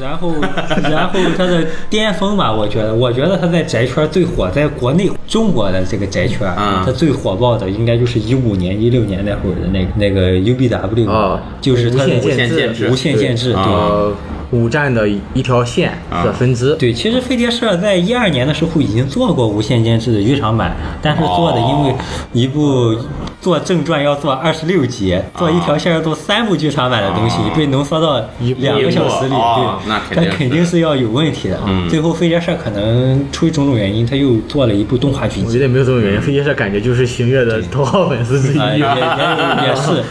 然后，然后他的巅峰吧，我觉得，我觉得他在宅圈最火，在国内中国的这个宅圈，嗯他最火爆的应该就是一五年、一六年那会儿的那个那个 UBW，、哦。就是他的无限限建制。无限建制，对。呃，五站的一条线的分支。对，其实飞碟社在一二年的时候已经做过无限监制的剧场版，但是做的因为一部做正传要做二十六集，做一条线要做三部剧场版的东西，被浓缩到两个小时里，对那肯对，定是它肯定是要有问题的。嗯最后飞碟社可能出于种种原因，他又做了一部动画剧集我觉。得也没有这种原因，飞碟社感觉就是星月的头号粉丝之一。啊，也也也也是。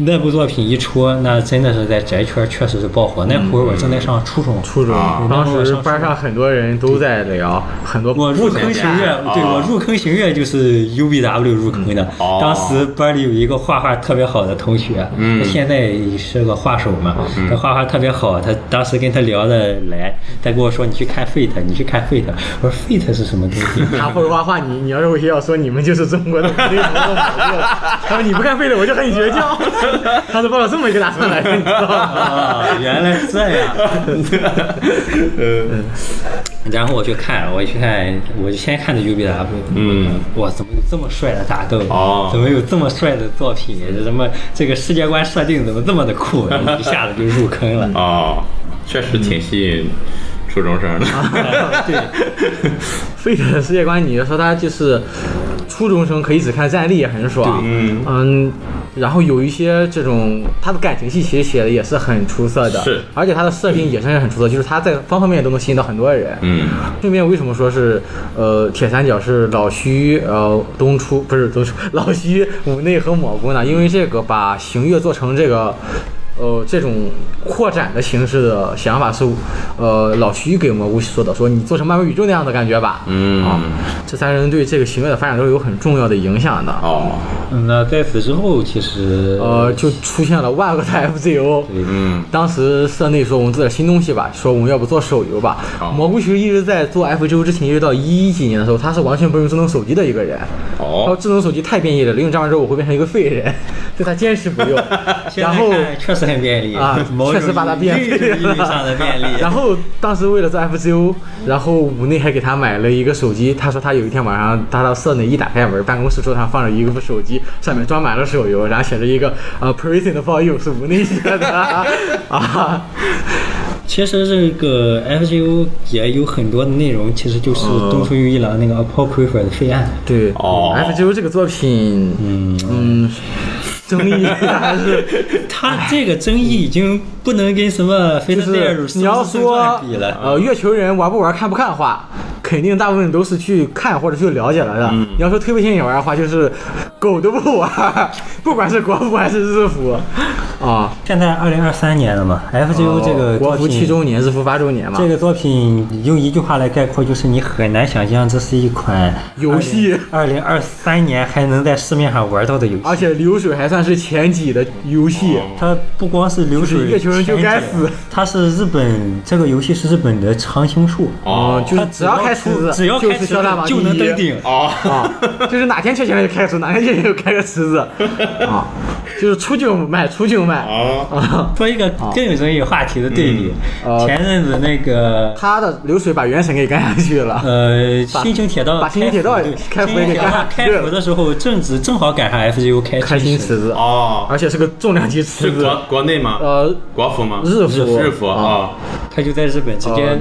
那部作品一出，那真的是在宅圈确实是爆火。那会儿我正在上初中，初中啊，当时班上很多人都在聊，很多我入坑行月，对我入坑行月就是 UBW 入坑的。哦当时班里有一个画画特别好的同学，嗯他现在是个画手嘛，他画画特别好。他当时跟他聊的来，他跟我说：“你去看 Fate，你去看 Fate。”我说：“Fate 是什么东西？” 他会画画，你你要是回学校说你们就是中国的他说你不看 Fate，我就和你绝交。他是抱着这么一个打算来的，你知道吗？啊，原来是这样。嗯，然后我去看，我去看，我就先看的 UBW。嗯，哇，怎么有这么帅的打斗？哦怎么有这么帅的作品？怎么这个世界观设定怎么这么的酷？一下子就入坑了。哦，确实挺吸引初中生的。对，废的世界观，你说他就是初中生可以只看战力也很爽，嗯嗯，然后有一些这种他的感情戏其实写的也是很出色的，是而且他的设定也是很出色，就是他在方方面面都能吸引到很多人。嗯，顺便为什么说是呃铁三角是老徐呃东出不是东出老徐五内和蘑菇呢？因为这个把行月做成这个。呃，这种扩展的形式的想法是，呃，老徐给蘑菇说的，说你做成漫威宇宙那样的感觉吧。嗯啊，这三人对这个行为的发展都是有很重要的影响的。哦，嗯那在此之后，其实呃，就出现了万恶的 FZO。嗯，当时社内说我们做点新东西吧，说我们要不做手游吧。哦蘑菇其实一直在做 FZO 之前，一直到一几年的时候，他是完全不用智能手机的一个人。然后哦，智能手机太便利了，领奖完之后我会变成一个废人，所以他坚持不用。然后确实很便利啊 确实把它变 意义上的便利。然后当时为了做 FGO，然后五内还给他买了一个手机。他说他有一天晚上，他到社内一打开门，办公室桌上放着一个部手机，上面装满了手游，然后写着一个呃 “Prison for you” 是五内写的啊。其实这个 FGO 也有很多的内容，其实就是东出裕一郎那个 Apocrypha 的废案。对，哦，FGO 这个作品，嗯嗯，争议还是他这个争议已经不能跟什么《飞就是你要说比了。呃，月球人玩不玩、看不看的话，肯定大部分都是去看或者去了解了的。你要说推不推荐玩的话，就是狗都不玩，不管是国服还是日服啊。现在二零二三年了嘛，FGO 这个哦国服七周年，日服八周年嘛。这个作品用一句话来概括，就是你很难想象这是一款游戏二零二三年还能在市面上玩到的游戏。而且流水还算是前几的游戏，它不光是流水，是月球人就该死。它是日本这个游戏是日本的常青树，哦，就是只要开池子，只要开池销量就能登顶。哦，啊，就是哪天缺钱了就开池，哪天缺钱就开个池子啊，就是出就卖，出就卖。哦，啊。说一个更有争议话题的对比，呃前阵子那个他的流水把原神给干下去了，呃把新京铁道把新情铁道对开服给新京铁道干开服的时候，正值正好赶上 FGO 开开新池池子，哦，而且是个重量级池子，是国国内吗？呃，国服吗？日服。日服啊，他就在日本直接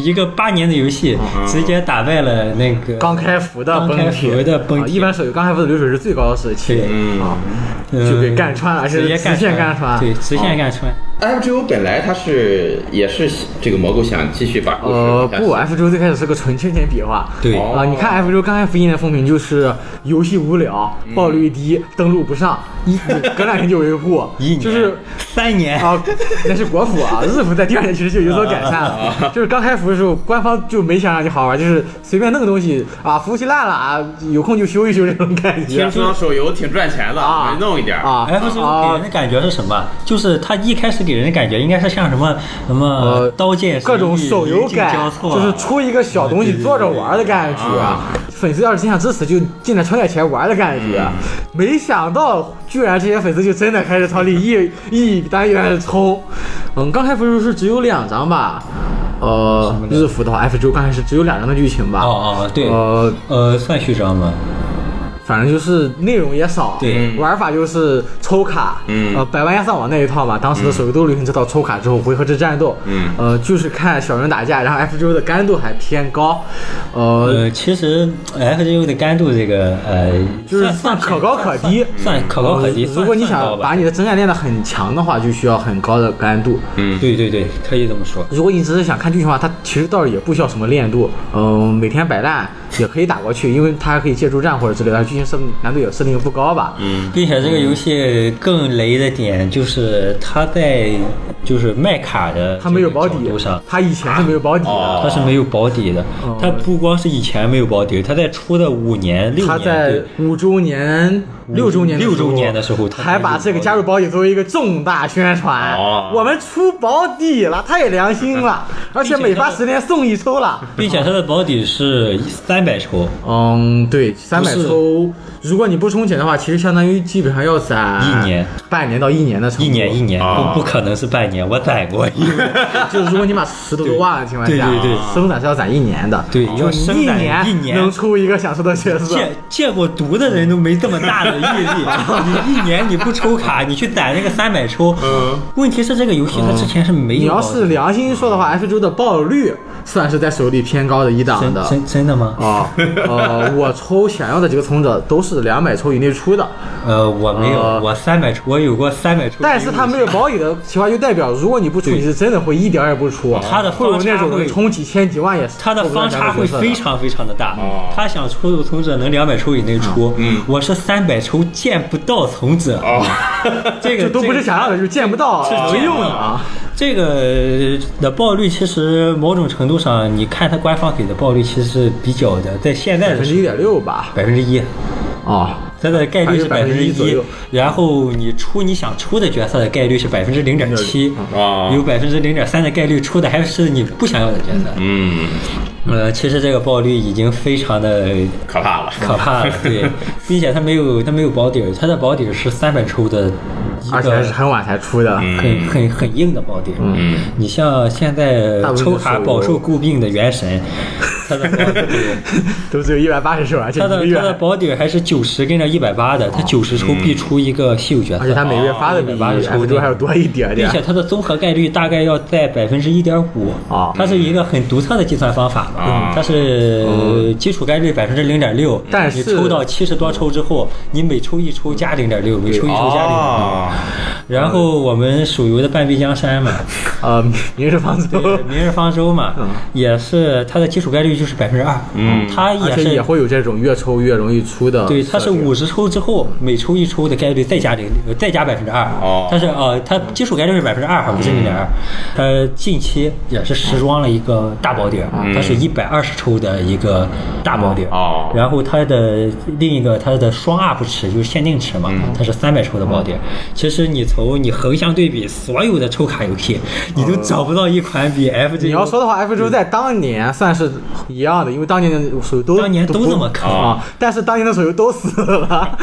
一个八年的游戏，直接打败了那个刚开服的刚开崩铁。服的崩一般手游刚开服的流水是最高的时期对嗯就给干穿了，而且直接是直线干穿，对，直线干穿。FGO 本来它是也是这个蘑菇想继续把故事呃，不，FGO 最开始是个纯圈钱笔画。对哦啊、你看 FGO 刚开服一年的风评就是游戏无聊、爆率低、登录不上，一 隔两天就维护，一年就是 三年啊，那是国服啊，日服在第二年其实就有所改善了。就是刚开服的时候，官方就没想让你好好玩，就是随便弄个东西啊，服务器烂了啊，有空就修一修这种感觉听说手游挺赚钱的，啊没弄一点。啊 F 九给啊人的感觉是什么？就是它一开始给人的感觉应该是像什么什么呃刀剑各种手游感就是出一个小东西坐着玩的感觉。粉丝要是真想支持，就进来充点钱玩的感觉。没想到，居然这些粉丝就真的开始朝里一一单元的冲。嗯，刚开服是只有两张吧？呃，日服的话，F 周刚开始只有两张的剧情吧？哦哦对，呃，呃，算序章吗？反正就是内容也少，对。玩法就是抽卡，嗯。呃，百万亚上网那一套嘛，当时的手游都流行这套抽卡之后回合制战斗，嗯。呃，就是看小人打架，然后 F 九的干度还偏高，呃，呃，其实 FGO 的干度这个呃，就是算算可高可低，算可高可低。呃如果你想把你你的真爱练得很强的话，就需要很高的干度。嗯，对对对，可以这么说。如果你只是想看剧情的话，它其实倒是也不需要什么练度，嗯、每天摆烂也可以打过去，因为它还可以借助战或者之类的，剧情设难度也设定不高吧。嗯并且这个游戏更雷的点就是它在就是卖卡的它没有保底它以前是没有保底的。哦它是没有保底的。它不光是以前没有保底，它在出的五年、六年，他在五周年、六周年的时候、六周年的时候它还把这个加入保底作为一个重大宣传。哦我们出保底了，太良心了，而且每发十连送一抽了。并且它的保底是三百抽，嗯，对，三百抽，如果你不充钱的话，其实相当于基本上要攒一年、半年到一年的程度。一年一年，哦不不可能是半年，我攒过一个。就是如果你把石头都挖了的情况下，对对对生攒是要攒一年的。对要一年一年能出一个想抽的角色。见见过毒的人都没这么大的毅力。你一年你不抽卡，你去攒那个三百抽。嗯问题是这个游戏它之前是没有你要。是良心说的话，F 周的爆率算是在手里偏高的一档的。真真真的吗？啊，呃，我抽想要的几个从者都是两百抽以内出的，呃，我没有，呃我三百抽，我有过三百抽。但是他没有保底的情况，就代表如果你不出，你是真的会一点儿也不出。他的会有那种方差会充几千几万也是他的方差会非常非常的大哦。他想出的从者能两百抽以内出，嗯我是三百抽见不到从者。哦，这个这都不是想要的，就是见不到是能用的啊。这个的爆率其实某种程度上，你看它官方给的爆率其实是比较的，在现在的百分之一点六吧，百分之一，啊，它的概率是百分之1%左一右，然后你出你想出的角色的概率是百分之零点七，啊。有百分之零点三的概率出的还是你不想要的角色。嗯，呃，其实这个爆率已经非常的可怕了，可怕了，对，并且它没有它没有保底儿，它的保底儿是三百抽的一而且还是很晚才出的。很很很硬的保底。嗯，你像现在抽卡饱受诟病的原神，它的保底都只有一百八十手，而且它的它的保底还是九十跟着一百八的，它九十抽必出一个稀有角色，而且它每月发的比180抽都还要多一点点。并且它的综合概率大概要在百分之一点五啊它是一个很独特的计算方法嘛，啊它是基础概率百分之零点六，但是你抽到七十多抽之后，你每抽一抽加零点六，每抽一抽加零点六。哦，然后我们手游的半壁江山嘛，呃，明日方舟，明日方舟嘛，也是它的基础概率就是百分之二，嗯。它也是也会有这种越抽越容易出的对，它是五十抽之后，每抽一抽的概率再加零，呃再加百分之二。哦。它是呃，它基础概率是百分之二，不是零点二。它近期也是时装了一个大宝底儿，它是一百二十抽的一个大宝底然后它的另一个它的双 UP 池就是限定池嘛，它是三百抽的宝底儿。其实你从你横向对比所有的抽卡游戏，你都找不到一款比 FG 你要说的话，F 周在当年算是一样的，因为当年的手游都当年都不这么坑。啊，但是当年的手游都死了。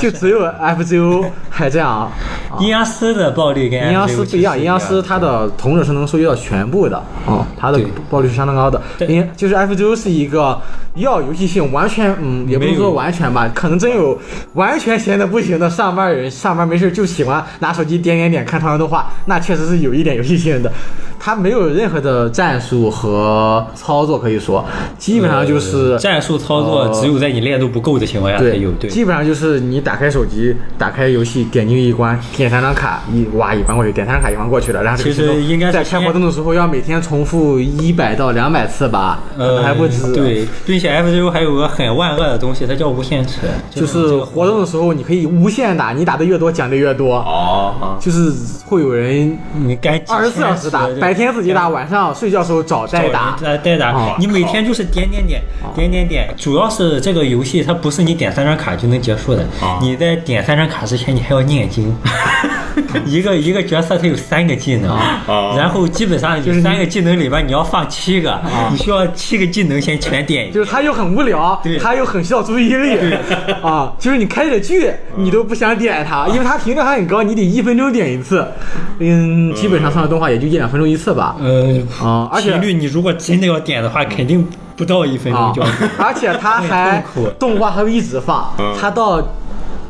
就只有 FGO 还这样啊。阴阳师的暴力跟阴阳师不一样，阴阳师它的同者是能收集到全部的，嗯，它的对爆率是相当高的。对。因就是 FGO 是一个要游戏性完全，嗯，也不能说完全吧，可能真有完全闲的不行的上班人，上班没事就喜欢拿手机点点点看长人动画，那确实是有一点游戏性的。它没有任何的战术和操作可以说，基本上就是、呃战术操作，只有在你练度不够的情况下才有。对，基本上就是你打开手机，打开游戏，点进一关，点点三张卡一哇一关过去，点三张卡一关过去了，然后其实应该在开活动的时候要每天重复一百到两百次吧，可能呃，还不止。对，并且 FGO 还有个很万恶的东西，它叫无限池，就是活动的时候你可以无限打，你打的越多奖励越多。哦，就是会有人你该二十四小时打，白天自己打，晚上睡觉时候找代打。代代打啊，你每天就是点点点点点点，主要是这个游戏它不是你点三张卡就能结束的。啊，你在点三张卡之前你还要念经。一个一个角色它有三个技能，啊然后基本上就是三个技能里边你要放七个，你需要七个技能先全点。就是它又很无聊对，他又很需要注意力。啊！就是你开着剧，你都不想点它，因为它频率还很高，你得一分钟点一次。嗯，基本上上的动画也就一两分钟一次吧。嗯，啊，而且频率你如果真的要点的话，肯定不到一分啊钟就。，而且它 还动画还会一直放嗯，它到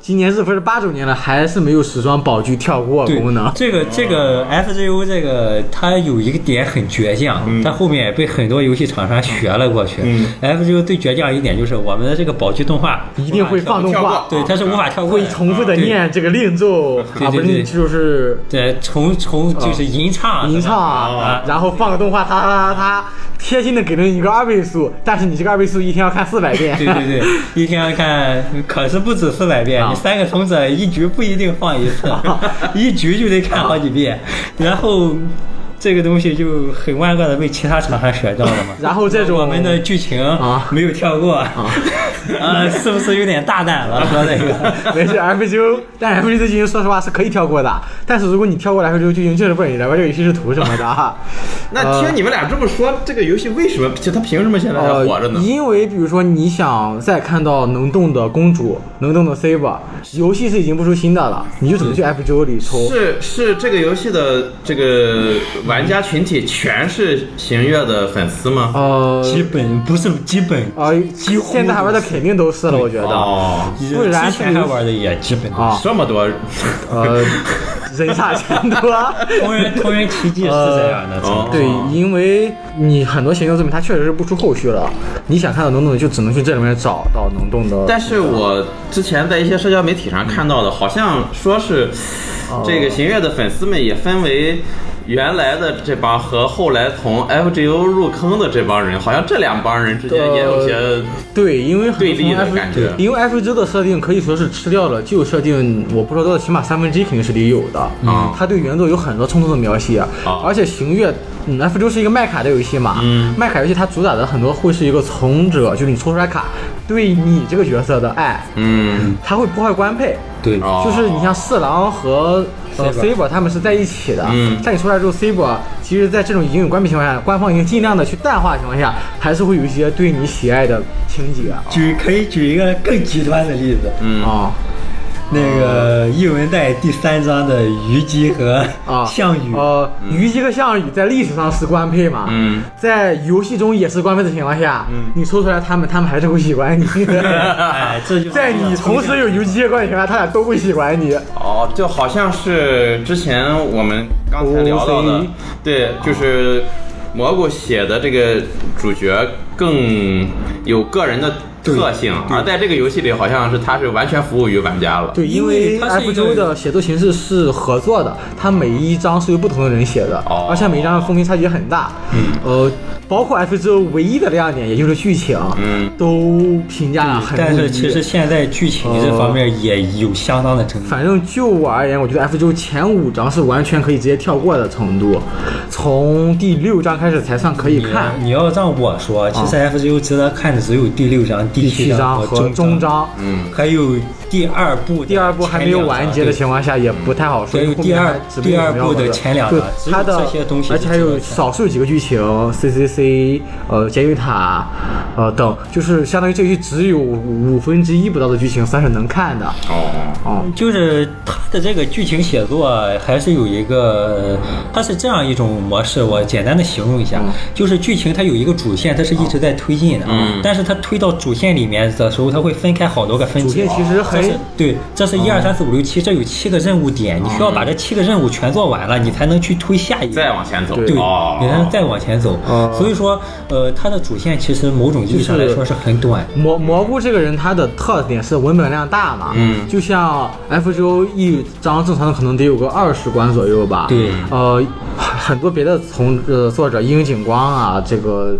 今年日不是八周年了，还是没有时装宝具跳过对功能。这个这个 FGO 这个它有一个点很倔强，嗯它后面也被很多游戏厂商学了过去。嗯 FGO 最倔强一点就是我们的这个宝具动画一定会放动画，对，它是无法跳过，会重复的。念这个令咒啊，不对对对是就是对，重重就是吟唱，吟唱啊，然后放个动画，它它它贴心的给了你一个二倍速，但是你这个二倍速一天要看四百遍。对对对，一天要看，可是不止四百遍，三个虫子一局不一定放一次，一局就得看好几遍，然后。这个东西就很万恶的被其他厂商学到了嘛。然后这种我们的剧情啊没有跳过，啊，是不是有点大胆了？说这个，没事，FGO，但 FGO 的剧情说实话是可以跳过的，但是如果你跳过了 FGO 剧情，确实不知道你来玩这个游戏是图什么的啊。那听你们俩这么说，这个游戏为什么就它凭什么现在还呃活着呢？因为比如说你想再看到能动的公主、能动的 Saber，游戏是已经不出新的了，你就只能去 FGO 里抽。是是这个游戏的这个玩家群体全是行月的粉丝吗？呃，基本不是基本啊，呃，现在还玩的肯定都是了，我觉得。哦，不然之前还玩的也基本都啊是。这么多，呃，人傻钱多。同人同人奇迹是这样的，哦对，因为你很多行动作品它确实是不出后续了，你想看到能动的就只能去这里面找到能动的。但是我之前在一些社交媒体上看到的，好像说是这个行月的粉丝们也分为。原来的这帮和后来从 FGO 入坑的这帮人，好像这两帮人之间也有些对，因为对立的感觉因为 FGO 的设定可以说是吃掉了旧设定，我不知道多少，起码三分之一肯定是得有的。嗯它对原作有很多冲突的描写，啊而且行月，嗯，F 之是一个卖卡的游戏嘛，嗯卖卡游戏它主打的很多会是一个从者，就是你抽出来卡对你这个角色的爱，嗯，它会破坏官配。对，哦就是你像四郎和呃 Saber Saber 他们是在一起的，嗯但你出来之后，Saber 其实在这种已经有官配情况下，官方已经尽量的去淡化的情况下，还是会有一些对你喜爱的情节啊。举可以举一个更极端的例子，嗯啊那个译文带第三章的虞姬和啊，项羽，呃，虞姬和项羽在历史上是官配嘛，嗯，在游戏中也是官配的情况下，你抽出来他们，他们还是会喜欢你。哎，这就是在你同时有虞姬和关羽情况下，他俩都会喜欢你。哦，就好像是之前我们刚才聊到的对，就是蘑菇写的这个主角更有个人的特性，而在这个游戏里，好像是它是完全服务于玩家了。对，因因为为它 F 个周的写作形式是合作的，它每一章是由不同的人写的，哦而且每一章的风评差距很大。嗯，呃，包括 F 周唯一的亮点，也就是剧情，嗯，都评价了很但是其实现在剧情这方面也有相当的争议。反正就我而言，我觉得 F 周前五章是完全可以直接跳过的程度，从第六章开始才算可以看。你要让我说，其实 FGO 值得看的只有第六章、第第七章和中中，章，嗯，还有第二部第二部还没有完结的情况下，也不太好说。第二第二部的前两对章只有它的这些东西而且还有少数几个剧情，CCC，呃，监狱塔，呃等，就是相当于这个剧只有五分之一不到的剧情算是能看的。哦，哦，就是它的这个剧情写作还是有一个，它是这样一种模式，我简单的形容一下，嗯就是剧情它有一个主线，它是一直在推进的，嗯但是它推到主线里面的时候，它会分开好多个分支。主线其实很这是对，这是一二三四五六七，这有七个任务点，你需要把这七个任务全做完了，你才能去推下一个。再往前走，对你才能再往前走。哦所以说，呃，它的主线其实某种意义上来说是很短。蘑蘑菇这个人，他的特点是文本量大嘛，嗯就像 F 周一一章正常的可能得有个二十关左右吧。对呃，很多别的从呃作者樱井光啊，这个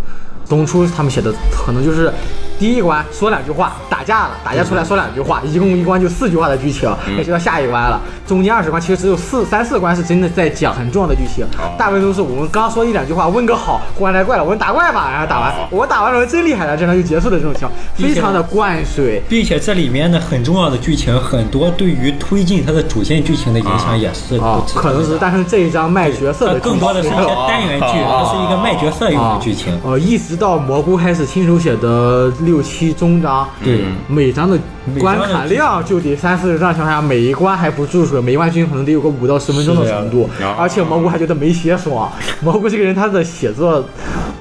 东出他们写的可能就是。第一关说两句话，打架了，打架出来说两句话，一共一关就四句话的剧情，那就到下一关了。中间二十关其实只有四三四关是真的在讲很重要的剧情，大部分都是我们刚说一两句话，问个好，关来怪了，我们打怪吧，然后打完，我打完了真厉害了，这样就结束的这种情况，非常的灌水。并且这里面的很重要的剧情，很多对于推进它的主线剧情的影响也是啊，可能是，但是这一章卖角色的更多的是一些单元剧，它是一个卖角色用的剧情。呃，一直到蘑菇开始亲手写的六七中章，对。每章的关卡量就得三四十张情况下，每一关还不注水，每一关剧情可能得有个五到十分钟的程度，而且蘑菇还觉得没写爽。蘑菇这个人他的写作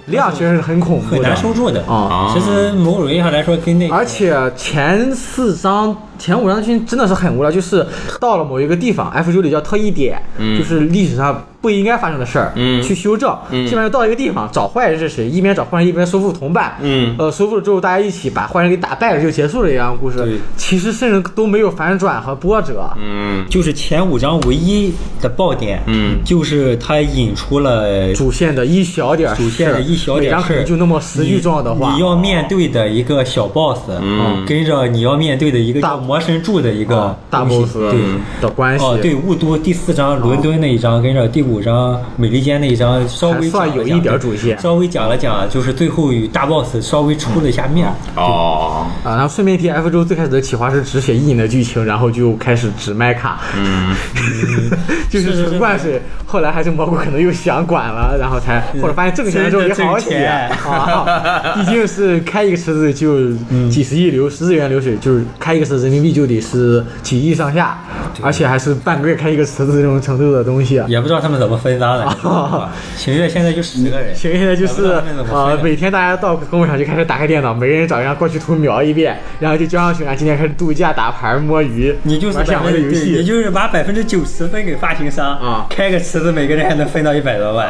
量确实是很恐怖的，很难收住的啊其实某种意义上来说，跟那个而且前四章、前五章剧情真的是很无聊，就是到了某一个地方，F 九里叫特异点，就是历史上不应该发生的事儿，嗯去修正。基本上到一个地方找坏人是谁，一边找坏人一边收复同伴，嗯呃，收复了之后大家一起把坏人给打败了就结束了一样的故对。其实甚至都没有反转和波折。嗯就是前五章唯一的爆点，嗯就是它引出了主线的一小点主线的一小点每章可能事就那么十句重要的话。你要面对的一个小 boss，嗯跟着你要面对的一个大魔神柱的一个啊大 boss 对。的关系。哦，对，雾都第四章伦敦那一章，跟着第五章美利坚那一章稍微算有一点主线稍微讲了讲，就是最后与大 boss 稍微出了一下面。哦，啊，然后顺便提，F 周最开始的企划是只写一影的剧情，然后就开始只卖卡，嗯，就是纯灌水。后来还是蘑菇可能又想管了，然后才或者发现挣钱了之后也好真的写啊，毕竟是开一个池子就几十亿流十日元流水，就是开一个池子人民币就得是几亿上下，而且还是半个月开一个池子这种程度的东西。也不知道他们怎么分赃的。秦 月现在就十个人，行，现在就是呃，每天大家到工位上就开始打开电脑，每个人找一张过去图描一遍，然后就交上去，今天开始度假、打牌、摸鱼，你就是玩想玩的游戏你。就是把百分之九十分给发行商啊开个池子，每个人还能分到一百多万。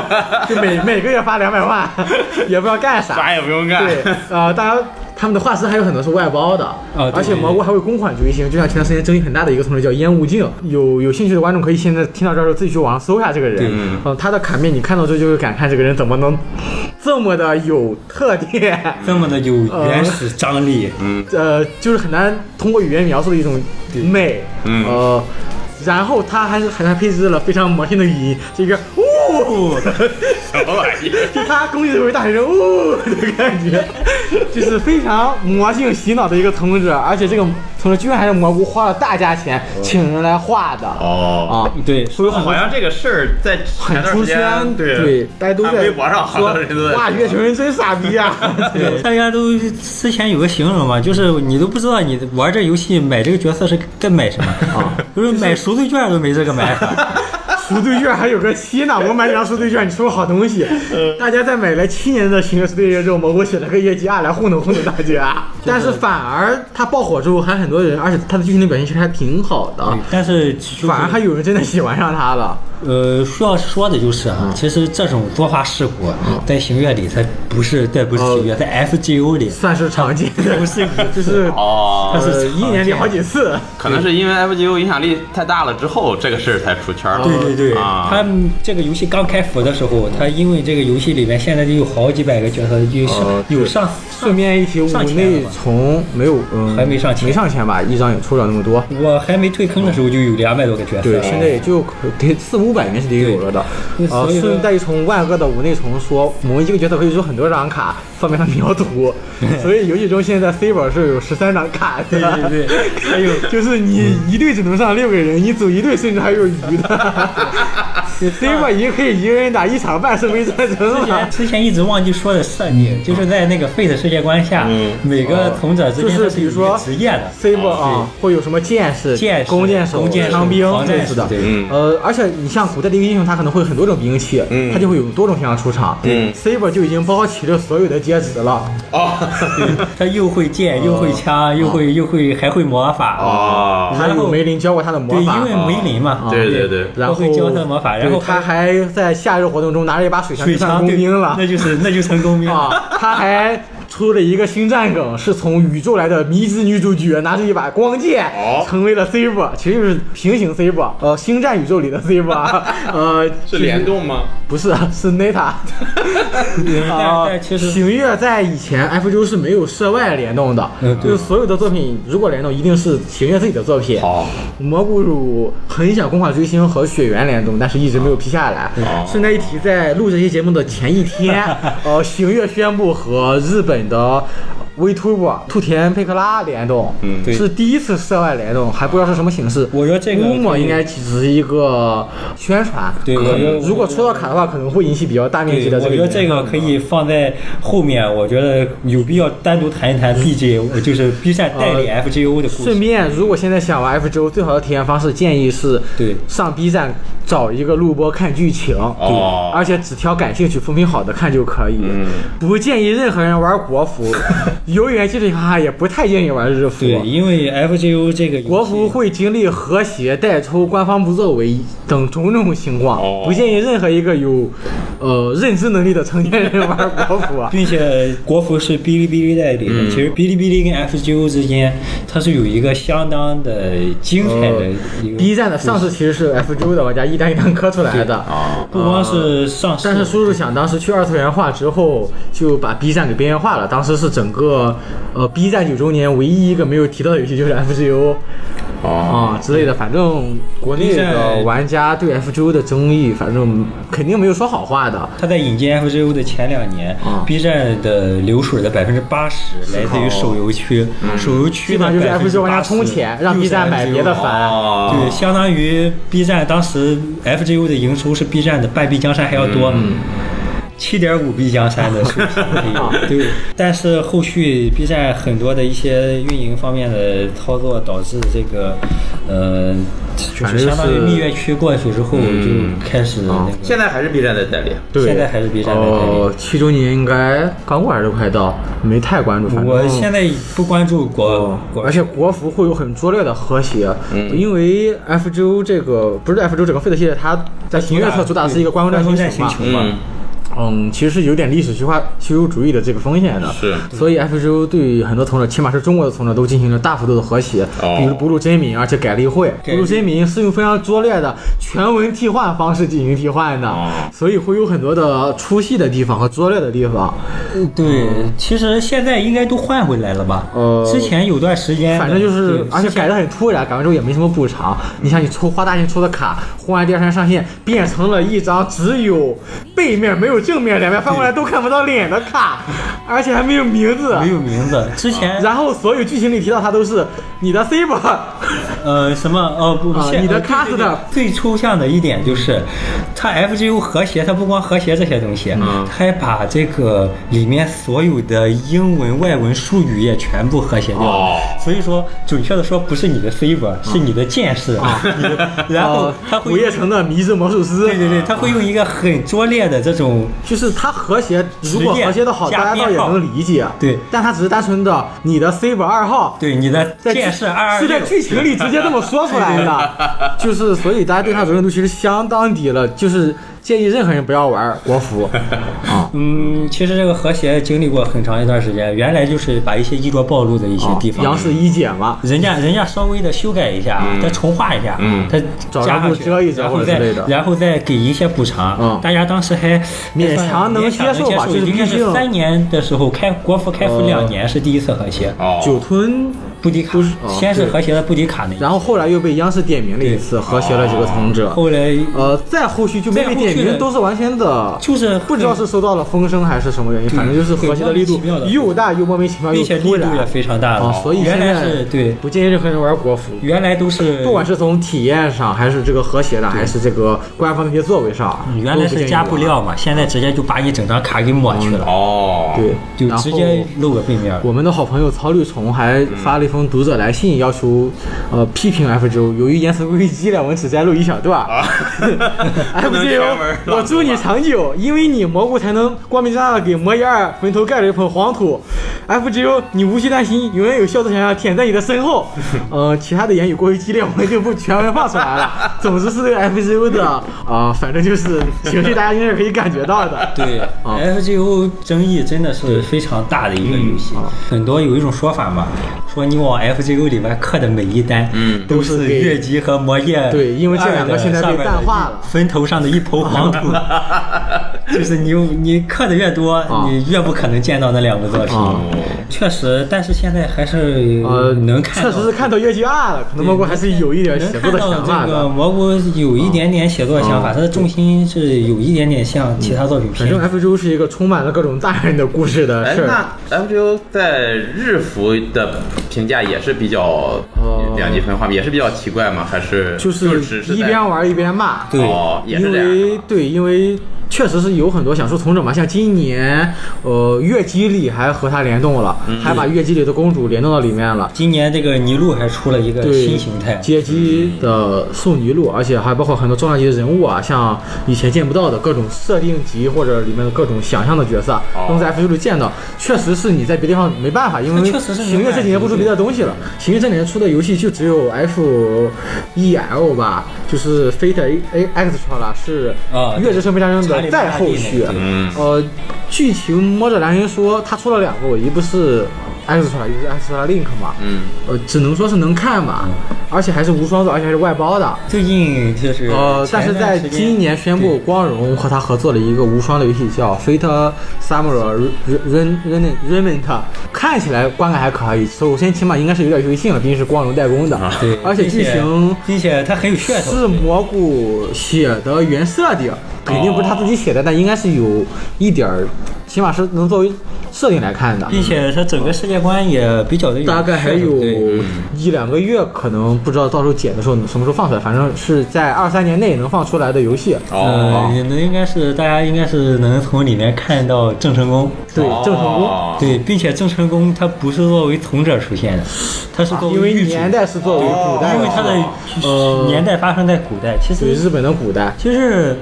就每每个月发两百万，也不知道干啥。啥也不用干。对，呃，当然他们的画师还有很多是外包的，对而且蘑菇还会公款追星，就像前段时间争议很大的一个同学叫烟雾镜，有有兴趣的观众可以现在听到这儿的时候自己去网上搜一下这个人，对嗯、他的卡面你看到之后就会感叹这个人怎么能这么的有特点。这么的有原始张力，嗯呃，就是很难通过语言描述的一种美，嗯。呃，然后他还是还配置了非常魔性的语音，这个呜，什么玩意儿？就他攻击的时候大声呜的感觉，就是非常魔性洗脑的一个同志，而且这个同志居然还是蘑菇花了大价钱请人来画的，哦，啊，对，所以好像这个事儿在很出圈，间，对，大家都在微博上好说哇，月球人真傻逼啊，对。大家都之前有个形容嘛，就是你都不知道你玩这游戏买这个角色是在买什么啊，就是买赎罪券都没这个买法。赎罪券还有个期呢，我买两张赎罪券，你出个好东西。大家在买了七年的星月赎罪券之后，蘑菇写了个业绩二来糊弄糊弄大家。但是反而他爆火之后，还很多人，而且他的剧情的表现其实还挺好的，但是反而还有人真的喜欢上他了。呃，需要说的就是啊，其实这种作画事故在星月里它不是，在不是星月，在 FGO 里算是常见的，不是 就是哦，它是呃一年里好几次。可能是因为 FGO 影响力太大了之后，这个事儿才出圈了。对对对，啊他这个游戏刚开服的时候，他因为这个游戏里面现在就有好几百个角色，有上呃有上顺便一提，五内从没有，嗯，还没上千没上千吧，一张也出不了那么多。我还没退坑的时候就有两百多个角色，对，现在也就可得四五百应该是得有了的。对呃，所以说顺带一从万恶的五内从说，某一个角色可以出很多张卡，方便他描图。所以游戏中现在 Saber 是有十三张卡的。对对对，还有 就是你一队只能上六个人，你组一队甚至还有余的。Saber 已经可以一个人打一场半圣杯战争之前了。之前一直忘记说的设定，就是在那个 Fate 世界观下，每个从者之间就是比如说职业的。Saber 啊，会有什么剑士、剑士弓箭手、弓箭手枪兵防战类似的士。对嗯呃，而且你像古代的一个英雄，他可能会有很多种兵器，嗯他就会有多种形象出场。嗯，Saber 就已经包齐了所有的阶值了。哦 他又会剑，又会枪，又会又会还会魔法。哦，他有梅林教过他的魔法对，法因，为梅林嘛，啊对对对，然后会教他魔法，然后他还在夏日活动中拿着一把水枪水枪对工兵了那就是那就成工兵了。啊，他还出了一个星战梗，是从宇宙来的迷之女主角拿着一把光剑，哦成为了 Saber，其实就是平行 Saber，呃，星战宇宙里的 Saber，呃，是联动吗？不是，是 Neta。但啊，但其实星月在以前 FGO 是没有涉外联动的，嗯就是所有的作品如果联动，一定是行月自己的作品。哦，蘑菇乳很想公款追星和雪原联动，但是一直没有批下来。哦顺带一提，在录这期节目的前一天，呃，行月宣布和日本的 VTuber 兔田佩克拉联动，嗯对是第一次涉外联动，还不知道是什么形式。我觉得这个估摸应该只是一个宣传。对我觉得如果抽到卡的话，可能会引起比较大面积对，的这个。我觉得这个可以放在后面，我觉得有必要单独谈一谈 BJ，就是 B 站代理 FGO 的故事。顺便，如果现在想玩 FGO，最好的体验方式建议是对上 B 站找一个录播看剧情，哦而且只挑感兴趣、风评好的看就可以。嗯不建议任何人玩国服，游园基本上也不太建议玩日服。对，因为 FGO 这个国服会经历和谐、代抽、官方不作为等种种情况，哦不建议任何一个有呃认知能力的成年人玩国服啊。并且国服是哔哩哔哩代理的，嗯其实哔哩哔哩跟 FGO 之间，它是有一个相当的精彩的一个。呃 B 站的上市其实是 FGO 的玩家一单一单磕出来的。啊，不光是上市，但是叔叔想，当时去二次元化之后，就把 B 站给边缘化了。当时是整个呃 B 站九周年唯一一个没有提到的游戏就是 FGO 哦，啊之类的。反正国内的玩家对 FGO 的争议，反正肯定没有说好话的。他在引进 FGO 的前两年、啊 b 站的流水的百分之八十来自于手游区，手游区的基本上就是 FGO 玩家充钱，让 B 站买别的番。哦，对，相当于 B 站当时 FGO 的营收是 B 站的半壁江山还要多。七点五壁江山的水平，对，但是后续 B 站很多的一些运营方面的操作，导致这个，呃，就是相当于蜜月期过去之后，嗯。就开始那个，现在还是 B 站的代理。对，现在还是 B 站的代理。哦，七周年应该刚过还是快到，没太关注。我现在不关注国国，而且国服会有很拙劣的和谐，嗯。因为 FGO 这个不是 FGO 整个 Fate 系列，它在行月侧主打是一个官方官方战星球嘛，嗯，嗯，其实是有点历史虚化、虚无主义的这个风险的。是所以 FGO 对很多从者，起码是中国的从者，都进行了大幅度的和谐，哦比如不入真名，而且改了一会。改不入真名是用非常拙劣的全文替换方式进行替换的，哦所以会有很多的出戏的地方和拙劣的地方。对，其实现在应该都换回来了吧？呃之前有段时间，反正就是，而且改的很突然，改完之后也没什么补偿。你像你抽花大钱抽的卡，忽然第二天上线变成了一张只有背面没有正面，两边翻过来都看不到脸的卡，而且还没有名字。没有名字。之前然后所有剧情里提到他都是你的 Saber，呃什么？哦不，现啊你的呃对对 cast 对最抽象的一点就是，它 FGO 和谐，它不光和谐这些东西，嗯它还把这个里面所有的英文外文术语也全部和谐掉。所以说，准确的说，不是你的 Saber，是你的剑士。你的然后呃它会午夜城的迷之魔术师，对对对，他会用一个很拙劣的这种就是它和谐，如果和谐的好，大家倒也能理解。对。但它只是单纯的你的 Saber 二号，对你的在剑士二二是在剧情里直接这么说出来的，就是所以大家对它容忍度其实相当低了，就是建议任何人不要玩国服 啊。嗯，其实这个和谐经历过很长一段时间，原来就是把一些衣着暴露的一些地方，杨氏一姐嘛，人家人家稍微的修改一下，再重画一下，嗯再加上去，然后再然后再给一些补偿，嗯大家当时还勉强能接受吧就是应该毕竟是三年的时候开国服开服呃两年是第一次和谐，哦，九吞，布迪卡都是哦先是对和谐的布迪卡那一，然后后来又被央视点名了一次，和谐了几个从者。后来呃，再后续就没被点名，再后续的都是完全的，就是不知道是收到了风声还是什么原因，反正就是和谐的力度对莫名其妙的又大又莫名其妙又并且力度也非常大啊，所以原来是对，不建议任何人玩国服。原来都是不管是从体验上，还是这个和谐的，还是这个官方的一些作为上，嗯原来是加布料嘛，现在直接就把你整张卡给抹去了，哦，对，就然后直接露个背面。我们的好朋友曹绿虫还发了一封读者来信，要求呃批评 FGO，由于言辞危机了，我们只摘录一小段。不能全文 FGO，我祝你长久，因为你蘑菇才能光明正大的给魔一二坟头盖了一捧黄土。FGO，你无需担心，永远有笑着想要舔在你的身后。呃，其他的言语过于激烈，我们就不全文放出来了。总之是这个 FGO 的啊、反正就是情绪，大家应该是可以感觉到的。对啊，FGO 争议真的是非常大的一个游戏嗯啊，很多有一种说法嘛，说你往 FGO 里面刻的每一单，嗯都是月姬和魔夜对因为这两个现在被淡化了一坟头上的一抔黄土，就是你你刻的越多，你越不可能见到那两个作品啊。确实，但是现在还是呃，能看到，确实是看到越剧二了，可能蘑菇还是有一点写作的看到这个。蘑菇有一点点写作的想法，啊它的重心是有一点点像其他作品偏反正 FGO 是一个充满了各种大人的故事的哎，事。那 FGO 在日服的评价也是比较呃两极分化，也是比较奇怪吗？还是就只是一边玩一边骂。对哦，也是因这样。为对，因为确实是有很多想说从者嘛，像今年，呃，月姬里还和它联动了，嗯还把月姬里的公主联动到里面了。今年这个尼禄还出了一个对新形态，街机的送尼禄，而且还包括很多重量级的人物啊，像以前见不到的各种设定集或者里面的各种想象的角色，哦。都在 F 九里见到。确实是你在别的地方没办法，因为行月这几年不出别的东西了，行月这几年出的游戏就只有 F E L 吧，就是 Fate A A Extra 啦，是啊月之圣杯战争的再后续。嗯，呃，剧情摸着良心说，他出了两个，一部是 Extra，一个是 Extra Link 嘛。嗯，呃，只能说是能看吧，而且还是无双的，而且还是外包的。最近就是呃，但是在今年宣布，光荣和他合作了一个无双的游戏，叫《Fate Summer Ren Ren Remnant》，看起来观感还可以。首先，起码应该是有点游戏性了，毕竟是光荣代工的。对，而且剧情并且它很有噱头，是蘑菇写的原设定，肯定不是他自己写的，但应该是有一点儿，起码是能作为设定来看的。并且它整个世界观也比较的有大概还有一两个月，可能不知道到时候剪的时候什么时候放出来，反正是在二三年内能放出来的游戏。哦。呃，，应该是大家应该是能从里面看到郑成功，对，郑成功，哦对，并且郑成功他不是作为从者出现的，他是作因为年代是作为古代的，因为他的呃年代发生在古代，其实对日本的古代。就是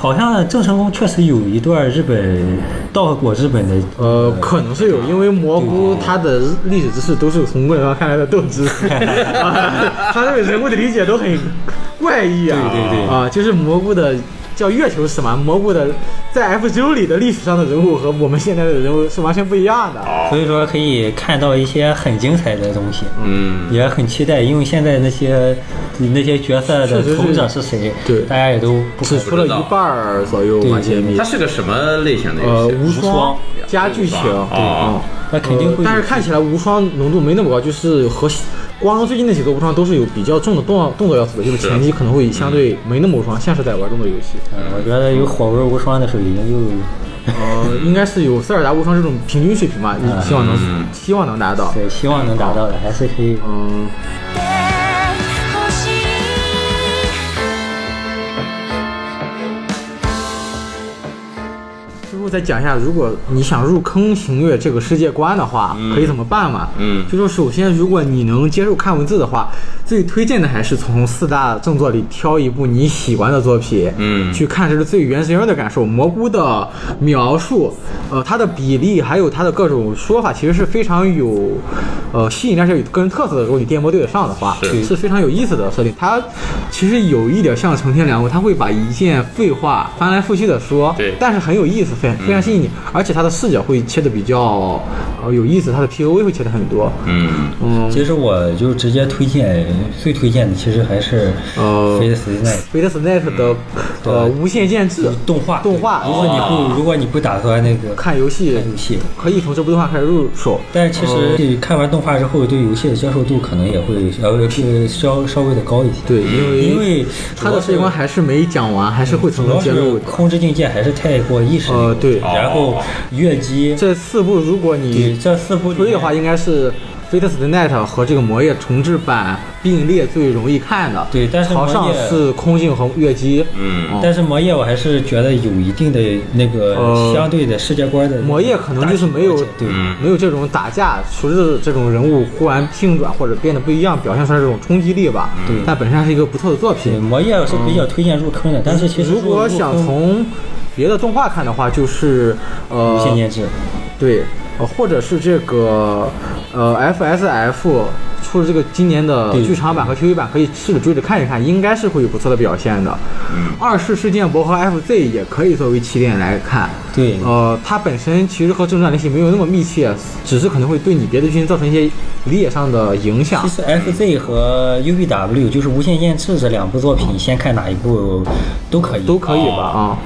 好像郑成功确实有一段日本到过日本的呃，可能是有，因为蘑菇他的历史知识都是从文上看来的斗知识，啊他对人物的理解都很怪异啊。对对对。啊，就是蘑菇的叫月球史嘛，蘑菇的在 F 九里的历史上的人物和我们现在的人物是完全不一样的。所以说可以看到一些很精彩的东西，嗯，也很期待，因为现在那些那些角色的从者是。谁，对。大家也都不出了一半儿左右吧，对揭秘它。是个什么类型的呃，游戏？无双。双。加剧情，对哦。啊。那肯定会但是看起来无双浓度没那么高，就是和光荣最近的几座无双都是有比较重的动作动作要素的，就是是前期可能会相对没那么无双，像是在玩动作游戏。嗯，我觉得有火味无双的时候已经又呃，应该是有塞尔达无双这种平均水平吧，嗯希望能嗯希望能达到。对希望能达到的，还是可以。嗯，再讲一下，如果你想入坑行月这个世界观的话，嗯可以怎么办嘛？嗯就说首先，如果你能接受看文字的话，最推荐的还是从四大正作里挑一部你喜欢的作品，嗯去看，这是最原始人的感受。蘑菇的描述，呃，它的比例还有它的各种说法，其实是非常有，呃，吸引力而且有个人特色的。如果你电波对得上的话，是是非常有意思的设定。它其实有一点像成天良物，它会把一件废话翻来覆去的说，对但是很有意思，非非常吸引你，而且它的视角会切的比较呃有意思，它的 POV 会切的很多。嗯，嗯，其实我就直接推荐，最推荐的其实还是呃《Fate 斯奈特的呃无限限制动画。动画如果你不如果你不打算那个看游戏看游戏，可以从这部动画开始入手。但是其实你看完动画之后，对游戏的接受度可能也会稍微稍稍微的高一些。对，因为因为它的世界观还是没讲完，还是会从接入的。空之境界还是太过意识呃，对，然后月姬这四部如果对你这四部里推的话，应该是《Fate Stay Night》和这个《魔夜》重置版并列最容易看的。对但是朝上魔夜是空镜和月姬。嗯但是魔夜我还是觉得有一定的那个呃相对的世界观的。魔夜可能就是没有对嗯没有这种打架，除了这种人物忽然性转或者变得不一样，表现出来这种冲击力吧。对但本身还是一个不错的作对品。魔夜我是比较推荐入坑的，但是其实如果想从别的动画看的话，就是呃，无限建制，对，呃，或者是这个呃 FSF 出了这个今年的剧场版和 TV 版，可以试着追着看一看，应该是会有不错的表现的。嗯二世事件簿和 FZ 也可以作为起点来看。对呃，它本身其实和正传联系没有那么密切，只是可能会对你别的剧情造成一些理解上的影响其。实 FZ 和 UBW 就是无限剑制这两部作品，先看哪一部都可以。都可以吧啊，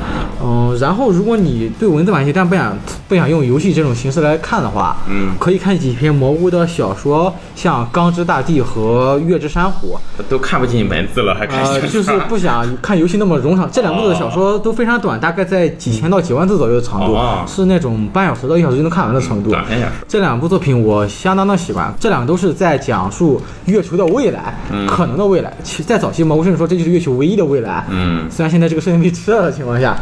嗯，然后如果你对文字感兴趣，但不想不想用游戏这种形式来看的话，嗯可以看几篇蘑菇的小说，像《钢之大地》和《月之珊瑚》，都看不进文字了，还看呃，就是不想看游戏那么冗长。这两部的小说都非常短，大概在几千到几万字左右的长度，哦是那种半小时到一小时就能看完的程度。短篇小说。这两部作品我相当的喜欢，这两个都是在讲述月球的未来，嗯可能的未来。其在早期蘑菇甚至说这就是月球唯一的未来。嗯虽然现在这个设定被吃了的情况下，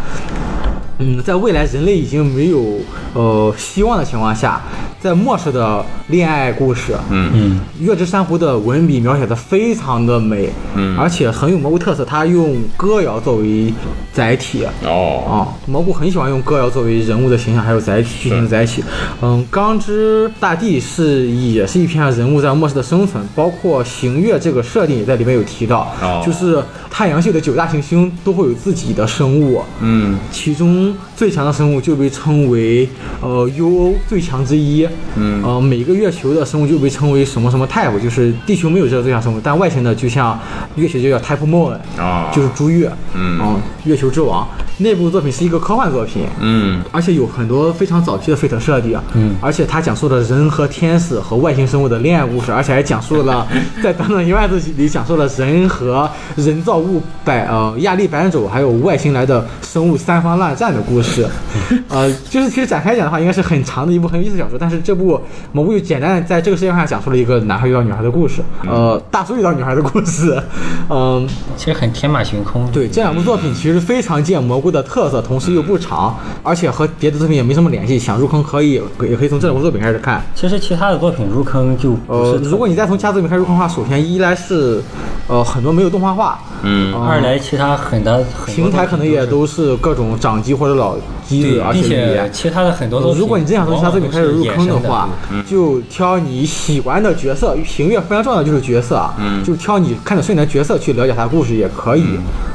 嗯，在未来人类已经没有呃希望的情况下，在末世的恋爱故事，嗯。嗯，月之珊瑚的文笔描写的非常的美，嗯。而且很有蘑菇特色，它用歌谣作为载体。哦。啊，蘑菇很喜欢用歌谣作为人物的形象，还有载体剧情的载体。嗯，钢之大地是也是一篇人物在末世的生存，包括行月这个设定也在里面有提到，哦。就是太阳系的九大行星都会有自己的生物，嗯。其中最强的生物就被称为呃 UO 最强之一。嗯呃，每个月球的生物就被称为什么什么 type，就是地球没有这个最强生物，但外星的就像月球就叫 Type Moon，哦就是朱月。嗯月球之王那部作品是一个科幻作品。嗯而且有很多非常早期的 Fate 设定，嗯而且它讲述了人和天使和外星生物的恋爱故事，而且还讲述了 在短短一万字里讲述了人和人造物百呃亚历白种还有外星来的生物三方乱战的故事，呃，就是其实展开讲的话，应该是很长的一部很有意思的小说，但是这部蘑菇就简单的在这个世界上讲述了一个男孩遇到女孩的故事，呃，大叔遇到女孩的故事，嗯、其实很天马行空。对，这两部作品其实非常见蘑菇的特色，同时又不长，而且和别的作品也没什么联系。想入坑可以，也可以从这两部作品开始看。其实其他的作品入坑就不呃，如果你再从其他作品开始入坑的话，首先一来是，呃，很多没有动画化，嗯二来其他很多平台可能也都是各种掌机或者老机子，而且且其他的很多东西，如果你真想从其他作品开始入坑的话就挑你喜欢的角色。行月非常重要的就是角色啊，嗯就挑你看得顺眼的角色去了解他的故事也可以。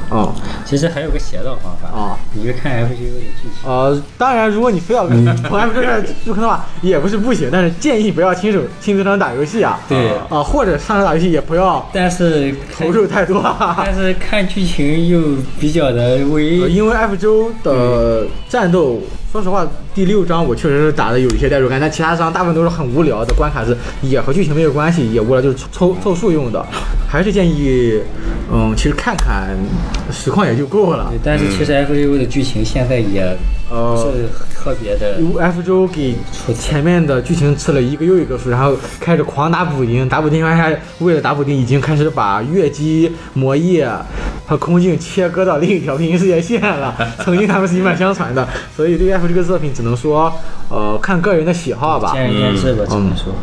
啊其实还有个邪道方法啊，你就看 F G O 的剧情。呃，当然，如果你非要嗯从 F 这开始入坑的话，也不是不行，但是建议不要亲手亲自上打游戏啊。对啊、或者上场打游戏也不要但是投入太多、啊。但是看剧情又比较的呃微，因为 F G O 的战斗，说实话，第六章我确实是打的有一些代入感，但其他章大部分都是很无聊的关卡是，也和剧情没有关系，也无聊，就是凑凑数用的。还是建议，嗯，其实看看实况也就够了。但是其实 F G O 的剧情现在也不呃，是特别的。F 周给前面的剧情吃了一个又一个书，然后开始狂打补丁，打补丁，还为了打补丁，已经开始把月姬、魔夜和空镜切割到另一条平行世界线了。曾经他们是一脉相传的，所以对于 F 这个作品，只能说，呃，看个人的喜好吧。见仁见智吧，只能说。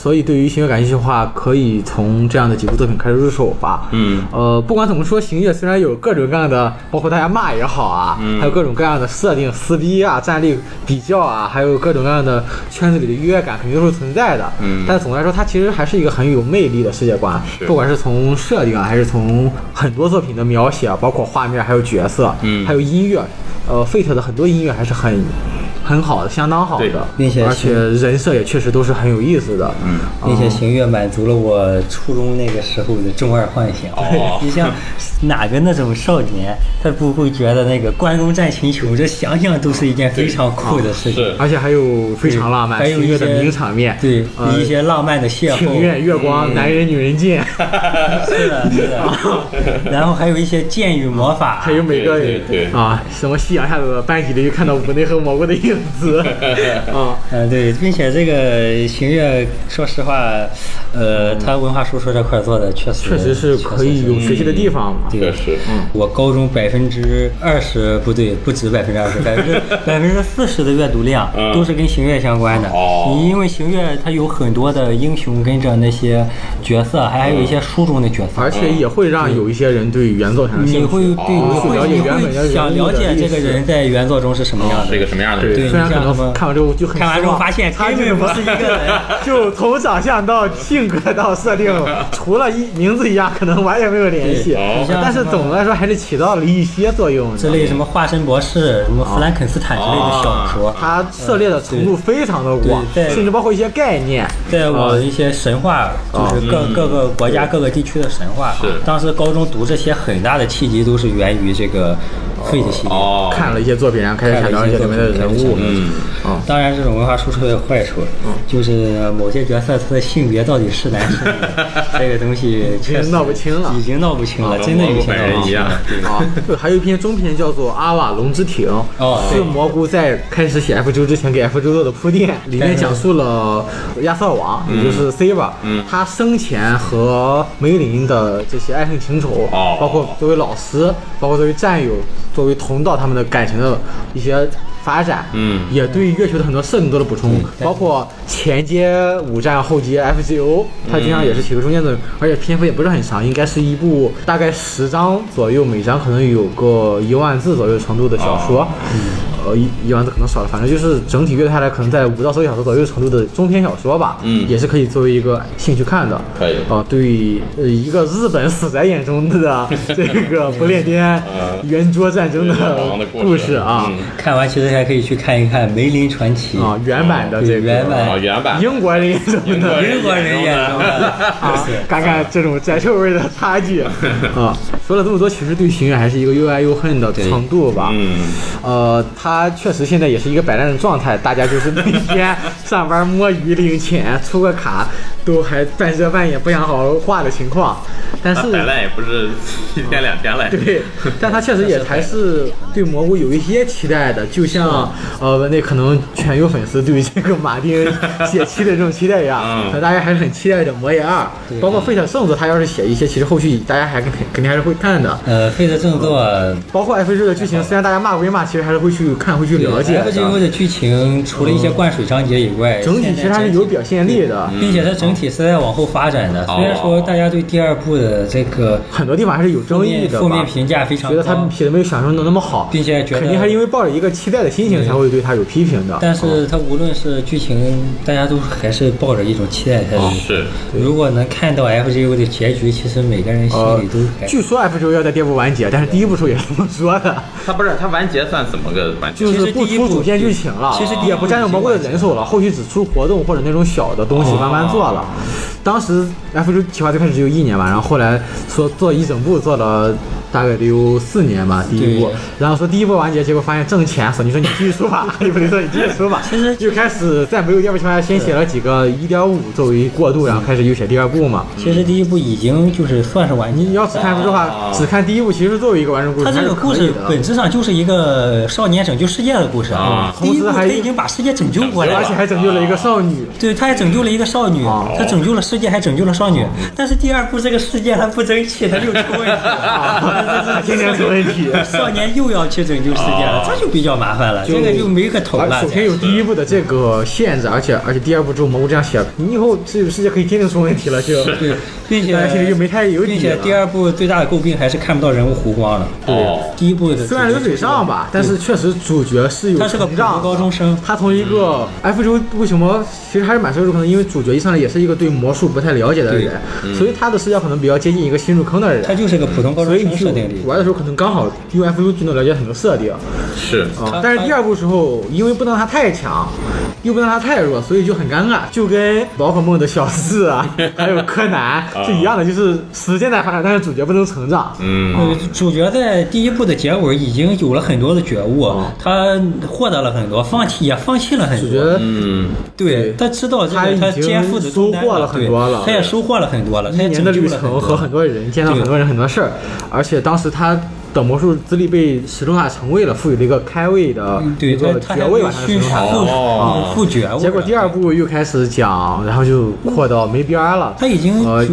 所以对于行月感兴趣的话，可以从这样的几部作品开始入手吧。嗯呃，不管怎么说，行月虽然有各种各样的，包括大家骂也好啊，嗯还有各种各样的设定、撕逼啊、战力比较啊，还有各种各样的圈子里的优越感，肯定都是存在的。嗯但总的来说，它其实还是一个很有魅力的世界观，不管是从设定啊，还是从很多作品的描写啊，包括画面，还有角色，嗯还有音乐，呃，Fate 的很多音乐还是很。很好的，相当好对。的，并且而且人设也确实都是很有意思的。嗯。并且行月满足了我初中那个时候的中二幻想。哦。你像哪个那种少年，他不会觉得那个关公战秦琼，这想想都是一件非常酷的事情。是。而且还有非常浪漫、还有一些星月的名场面，对，呃一些浪漫的邂逅。庭院月光，男人女人见，是的，是的。然后还有一些剑与魔法，还有每个对对对。啊，什么夕阳下的班级里就看到五内和蘑菇的影子 啊。嗯，对，并且这个行月，说实话，呃，他文化输出这块做的确实确实是可以有学习的地方嘛。对确实，我高中百分之二十不对，不止百分之二十，百分之 百分之四十的阅读量嗯都是跟行月相关的。哦你因为行月它有很多的英雄跟着那些角色，还还有一些书中的角色，而且也会让有一些人对原作产生你兴趣。会对你哦会你了解原本会想了解这个人在原作中是什么样的是一。个什么样的人？对对，虽然可能看完之后就很看完之后发现他就不是一个人。就从长相到性格到设定，除了一名字一样，可能完全没有联系。但是总的来说还是起到了一些作用的。之类什么化身博士、什么弗兰肯斯坦之类的小说，它涉猎的程度非常的广，甚至包括一些概念。在我一些神话，就是各嗯各个国家各个地区的神话。当时高中读这些很大的契机都是源于这个 Fate 系列。哦，看了一些作品，然后开始想了解里面的人物。嗯，当然，这种文化输出的坏处，就是某些角色他的性别到底是男是女，这个东西确实闹不清了。已经闹不清了，啊真的有些人一样闹不清了。对还有一篇中篇叫做《阿瓦龙之艇》，哦是蘑菇在开始写 F 周之前给 F 周做的铺垫，里面讲述了亚瑟王，也就是 Siva，嗯。他生前和梅林的这些爱恨情仇，哦。包括作为老师，包括作为战友，作为同道他们的感情的一些发展，嗯。也对月球的很多设定做了补充，包括前接五战后接 FGO，它经常也是起个中间的，而且篇幅也不是很长，应该是一部大概十章左右，每章可能有个一万字左右程度的小说，呃一一万字可能少了，反正就是整体阅下来可能在五到十个小时左右程度的中篇小说吧，嗯也是可以作为一个兴趣看的，可以啊、对呃一个日本死宅眼中的 这个不列颠圆桌战争的故事啊。嗯 看完其实还可以去看一看《梅林传奇》啊，原版的这个对原版啊，原版英国人眼中的英国人眼中的 啊，看看这种宅臭味的差距啊。说了这么多，其实对星月还是一个又爱又恨的程度吧。嗯，呃，他确实现在也是一个摆烂的状态，大家就是每天上班摸鱼领钱，出个卡都还半遮半掩，不想好好画的情况。但是摆烂也不是一天两天了。对，但他确实也还是对蘑菇有一些期待的，就像呃，那可能全有粉丝对这个马丁写期的这种期待一样，嗯那大家还是很期待的魔爷二，包括费特圣子，他要是写一些，其实后续大家还肯肯定还是会看的。呃，费特圣作包括 F 六的剧情，虽然大家骂归骂，其实还是会去看、会去了解的。FGO 的剧情除了一些灌水章节以外，整体其实还是有表现力的，并且它整体是在往后发展的。虽然说大家对第二部的这个很多地方还是有争议的吧。负面评价非常觉得他高，写的没有想象中的那么好，并且觉得肯定还是因为抱着一个期待的心情才会对他有批评的。但是它无论是剧情，大家都还是抱着一种期待态度。是，如果能看到 FGO 的结局，其实每个人心呃里都还。据说 F 九要在第二部完结，但是第一部时候也是这么说的，他不是他完结算怎么个完结？就是不出主线剧情了，其实也不占用蘑菇的人手了，后续只出活动或者那种小的东西慢慢做了。当时 F 六企划最开始只有一年吧，然后后来说做一整部做了。大概得有四年吧，第一部，然后说第一部完结，结果发现挣钱，索尼说你继续出吧，你不能说你继续出吧，其实就开始在没有第二部情况下，先写了几个一点五作为过渡，然后开始又写第二部嘛。其实第一部已经就是算是完结你。要只看的话，只看第一部，其实作为一个完整故事，它这个故事本质上就是一个少年拯救世界的故事啊第一部他已经把世界拯救过来了，而且还拯救了一个少女。对，他还拯救了一个少女，哦他拯救了世界，还拯救了少女。但是第二部这个世界它不争气，他就出问题了。天天出问题。少年又要去拯救世界了，这就比较麻烦了，这个就没个头了。首先有第一部的这个限制，而且而且第二部之后蘑菇这样写，你以后这个世界可以天天出问题了，就对，并且大家心里就没太有底并且第二部最大的诟病还是看不到人物弧光了。对，第一部的虽然流水账吧，但是确实主角是有他是个普通。高中生，他从一个 F 周为什么其实还是蛮受入坑的，因为主角一上来也是一个对魔术不太了解的人，所以他的视角可能比较接近一个新入坑的人。他就是个普通高中所以你去生设定里。玩的时候，可能刚好用 F U 就能了解很多设定是，啊。但是第二部时候，因为不能让他太强，又不能让他太弱，所以就很尴尬，就跟宝可梦的小四啊，还有柯南是一样的，就是时间在发展，但是主角不能成长。嗯，呃，主角在第一部的结尾已经有了很多的觉悟，他获得了很多，放弃也放弃了很多。主角嗯，对他知道这个他已经肩负的收获了很多了他也收获了很多了，他也一年的旅拯救了很多。程和很多人见到很多人很多事儿，而且当时他的魔术资历被石头塔成位了，赋予了一个开位的对一个爵位吧，他是去石中塔复哦复觉悟了，结果第二部又开始讲，然后就扩到没边儿了。他已经呃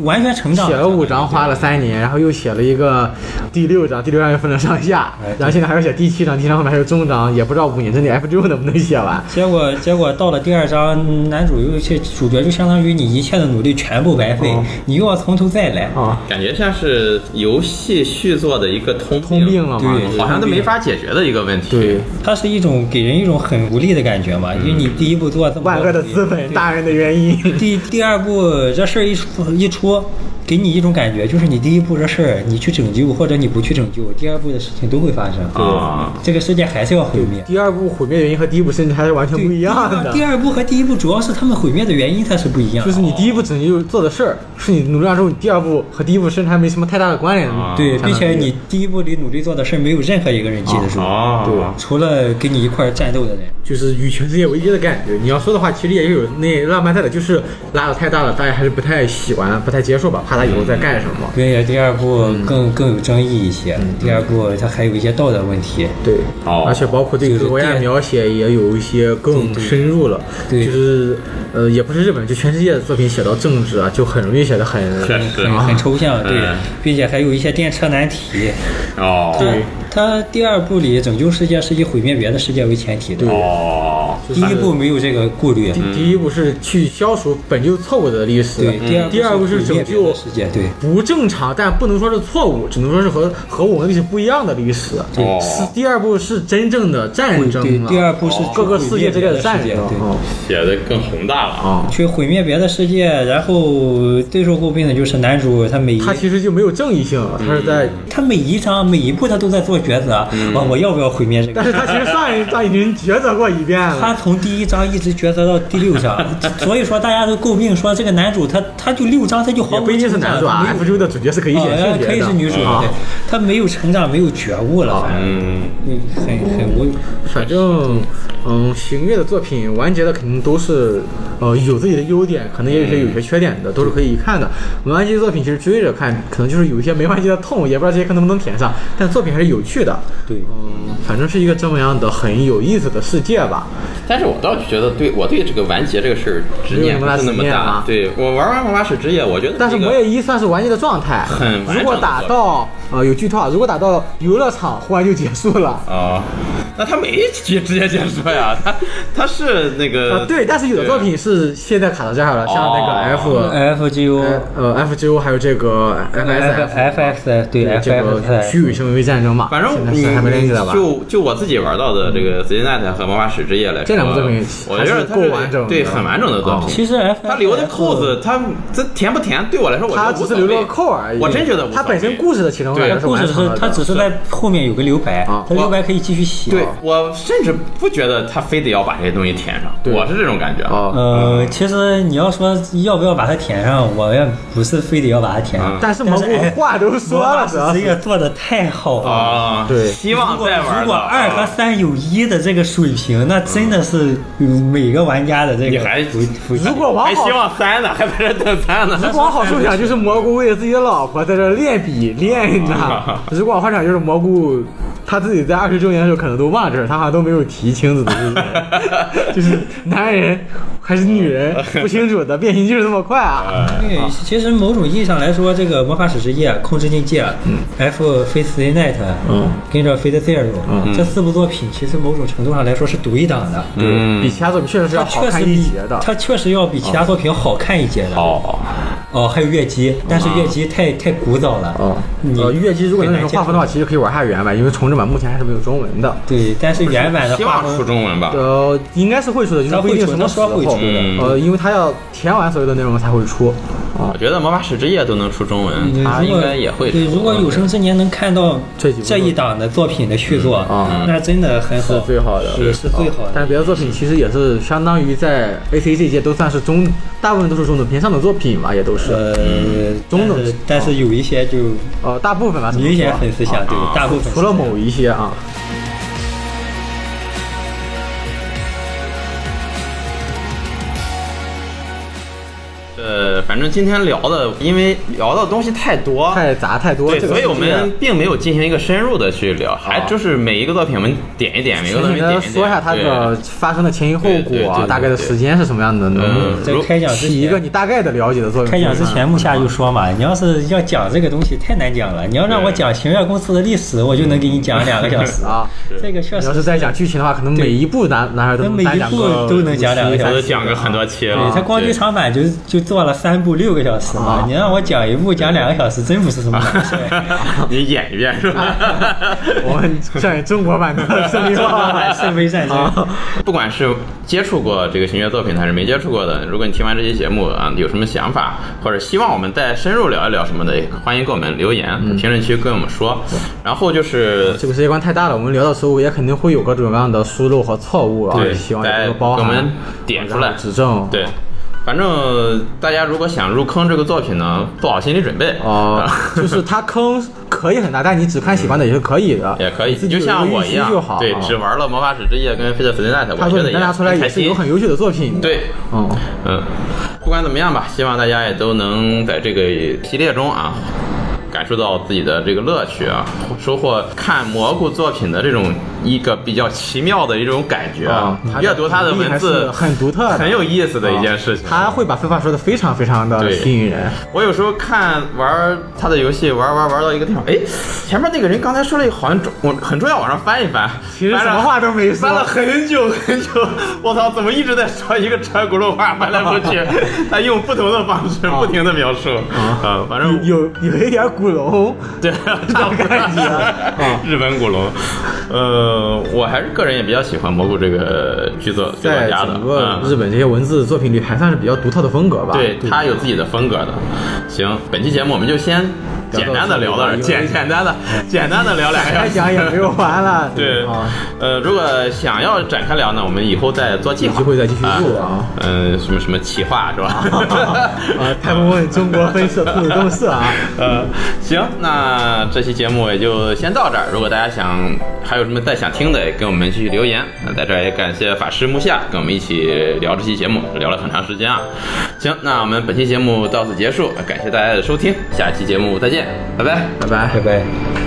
完全成长写了五章，花了三年，然后又写了一个第六章，第六章又分了上下然后现在还要写第七章，第七章后面还有终章，也不知道五年之内 FGO 能不能写完。结果结果到了第二章，男主又去主角就相当于你一切的努力全部白费，哦你又要从头再来。啊，感觉像是游戏续作的一个通通病了嘛？对好像都没法解决的一个问题。对，它是一种给人一种很无力的感觉嘛，因为你第一步做这么多万恶的资本，大人的原因。第第二步这事儿一出一出，给你一种感觉，就是你第一步这事儿你去拯救或者你不去拯救，第二步的事情都会发生。啊这个世界还是要毁灭。第二步毁灭原因和第一步甚至还是完全不一样的第。二步和第一步主要是他们毁灭的原因它是不一样的。就是你第一步拯救做的事儿，是你努力之后，你第二步和第一步甚至还没什么太大的关联。啊对，并且你第一步里努力做的事儿，没有任何一个人记得住，哦，除了跟你一块儿战斗的人。就是与全世界为敌的感觉。你要说的话，其实也有那浪漫在的，就是拉的太大了，大家还是不太喜欢、不太接受吧，怕他以后再干什么。并且第二部更、更有争议一些，第二部它还有一些道德问题。对，哦而且包括对就是国家电描写也有一些更深入了。对。就是呃，也不是日本，就全世界的作品写到政治啊，就很容易写的很很很抽象，对嗯，并且还有一些电车难题。哦，对它第二部里拯救世界是以毁灭别的世界为前提的，哦，第一部没有这个顾虑。第第一部是去消除本就错误的历史，对，第二第二部是拯救世界，对。不正常，但不能说是错误，只能说是和和我们历史不一样的历史。哦。是第二部是真正的战争对，啊第二部是各个世界之间的战争。对。啊写的更宏大了啊。啊，去毁灭别的世界，然后最受诟病的就是男主他每一他其实就没有正义性，他是在，他每一章每一步他都在做抉择，我我要不要毁灭这个？但是他其实上一章已经抉择过一遍了他。从第一章一直抉择到第六章，所以说大家都诟病说这个男主他他就六章他就毫无也不一定是男主啊，F 中的主角是可以选啊性别的，可以是女主，啊对，他没有成长，没有觉悟了，嗯，嗯很很无。反正，嗯，行月的作品完结的肯定都是，呃，有自己的优点，可能也有些有些缺点的，都是可以一看的。没完结的作品其实追着看，可能就是有一些没完结的痛，也不知道这些课能不能填上，但作品还是有趣的。对，嗯，反正是一个这么样的很有意思的世界吧。但是我倒是觉得对我对这个完结这个事儿执念不是那么大。对我玩完《魔法使之业》，我觉得但是这个魔夜一算是完结的状态，很完如果打到呃有剧透啊，如果打到游乐场，忽然就结束了。啊，那他没直直接结束呀，他他是那个啊，对，但是有的作品是现在卡到这儿了，像那个 F，、F G O 呃 FGO 还有这个 FSF。F X 对 F 这个虚与生为战争嘛，反正你还没联系的吧？就就我自己玩到的这个《紫金奈特》和《魔法使之夜》来说，这两部作品我觉得它还是够完整对，很完整的作哦品。其实它留的扣子，它这填不填，对我来说，我觉它得无所谓只是留了个扣而已。我真觉得它本身故事的其中对转合是故事是它只是在后面有个留白啊，它留白可以继续写。对我甚至不觉得他非得要把这些东西填上，我是这种感觉。哦，呃，其实你要说要不要把它填上，我也不是非得要把它填上嗯。但是蘑菇哎话都说了，这个做的太好了。啊，对希望如果再玩。如果二和，三有一的这个水平，那真的是每个玩家的这个。你还如果往好还希望三呢，还在这等三呢。如果往好处想，就是蘑菇为了自己的老婆在这练笔练呢；如果往坏想，就是蘑菇他自己在二十周年的时候可能都忘了这事，他好像都没有提青子的事情，就是男人还是女人 不清楚的，变形就是这么快啊！对，其实某种意义上来说，这个魔法使之界、控制境界、F Face the Night，嗯，跟着 Fate Zero，嗯这四部作品其实某种程度上来说是独一档的。对比其他作品确实是要好看一截的。它确实要比其他作品好看一截的。哦，哦，还有月姬，但是月姬太太古早了。哦，你呃，月姬如果能很难用画风的话，其实可以玩下原版，因为重制版目前还是没有中文的。对，但是原版的希望画风出中文吧。呃，应该是会出的，就是它会出不一定什么时候会出的嗯呃，因为它要填完所有的内容才会出。啊我觉得《魔法使之夜》都能出中文，嗯如果它应该也会出。对，如果有生之年能看到这这一档的作品的续作，啊那真的很是好，最好的，是是最好的。但是别的作品其实也是相当于在 A C G 界都算是中，大部分都是中等偏上的作品吧，也都是。呃，中等但是有一些就呃，大部分吧，明显粉丝相对，大部分除了某一些啊。反正今天聊的，因为聊的东西太多，太杂太多，对，这个所以我们并没有进行一个深入的去聊，还就是每一个作品我们点一点，每个作品点一点。说一下它的发生的前因后果大概的时间是什么样的，能开讲之起一个，你大概的了解的作品。开讲之前，木下就说嘛，你要是要讲这个东西太难讲了，你要让我讲星月公司的历史，我就能给你讲两个小时啊。这个确实你要是再讲剧情的话，可能每一部男男孩都能每一部都能讲两个小时讲个很多期了。对他光剧场版就就做了三部六个小时嘛啊，你让我讲一部讲两个小时，真不是什么难事。你演一遍是吧？我们在中国版的《胜利号圣杯战争，不管是接触过这个行乐作品还是没接触过的，如果你听完这期节目啊，有什么想法，或者希望我们再深入聊一聊什么的，也欢迎给我们留言，评论区跟我们说。然后就是这个世界观太大了，我们聊的时候也肯定会有各种各样的疏漏和错误啊，对希望大家多多包涵给我们，点出来指正。对，反正大家如果想入坑这个作品呢，做好心理准备。哦、就是它坑可以很大，但你只看喜欢的也是可以的，也可以，你就像我一样就好。，对，啊。只玩了《魔法使之夜》跟《Fate Stay Night》，他说你我觉得单拿出来也是有很优秀的作品。，对，嗯，嗯，不管怎么样吧，希望大家也都能在这个系列中啊，感受到自己的这个乐趣啊，收获看蘑菇作品的这种一个比较奇妙的一种感觉啊阅读他的文字很独特很有意思的一件事情。他会把废话说的非常非常的吸引人。我有时候看玩他的游戏，玩玩玩到一个地方，哎，前面那个人刚才说了一个好像重，我很重要，往上翻一翻，其实什么话都没说。翻了很久很久，我操，怎么一直在说一个车轱辘话，翻来覆去，他用不同的方式不停的描述，啊，反正有有一点古龙，对，差不多感觉啊日本古龙，呃，我还是个人也比较喜欢蘑菇这个剧作剧作家的，整个嗯。日本这些文字作品里还算是比较独特的风格吧。对他有自己的风格的。行，本期节目我们就先简单的聊到这简简单的简单的聊两个小再时。讲也没有完了。对啊，，呃，如果想要展开聊呢，我们以后再做计划，有机会再继续录啊嗯，什么什么企划是吧？啊，太不问中国分社兔子洞社啊，呃，行，那这期节目也就先到这儿。如果大家想还有什么再想听的，也跟我们继续留言。那在这儿也感谢法师木下跟我们一起聊这期节目，聊了很长时间啊。行，那我们本期节目到此结束，感谢大家的收听，下期节目再见，拜拜。拜拜拜。拜。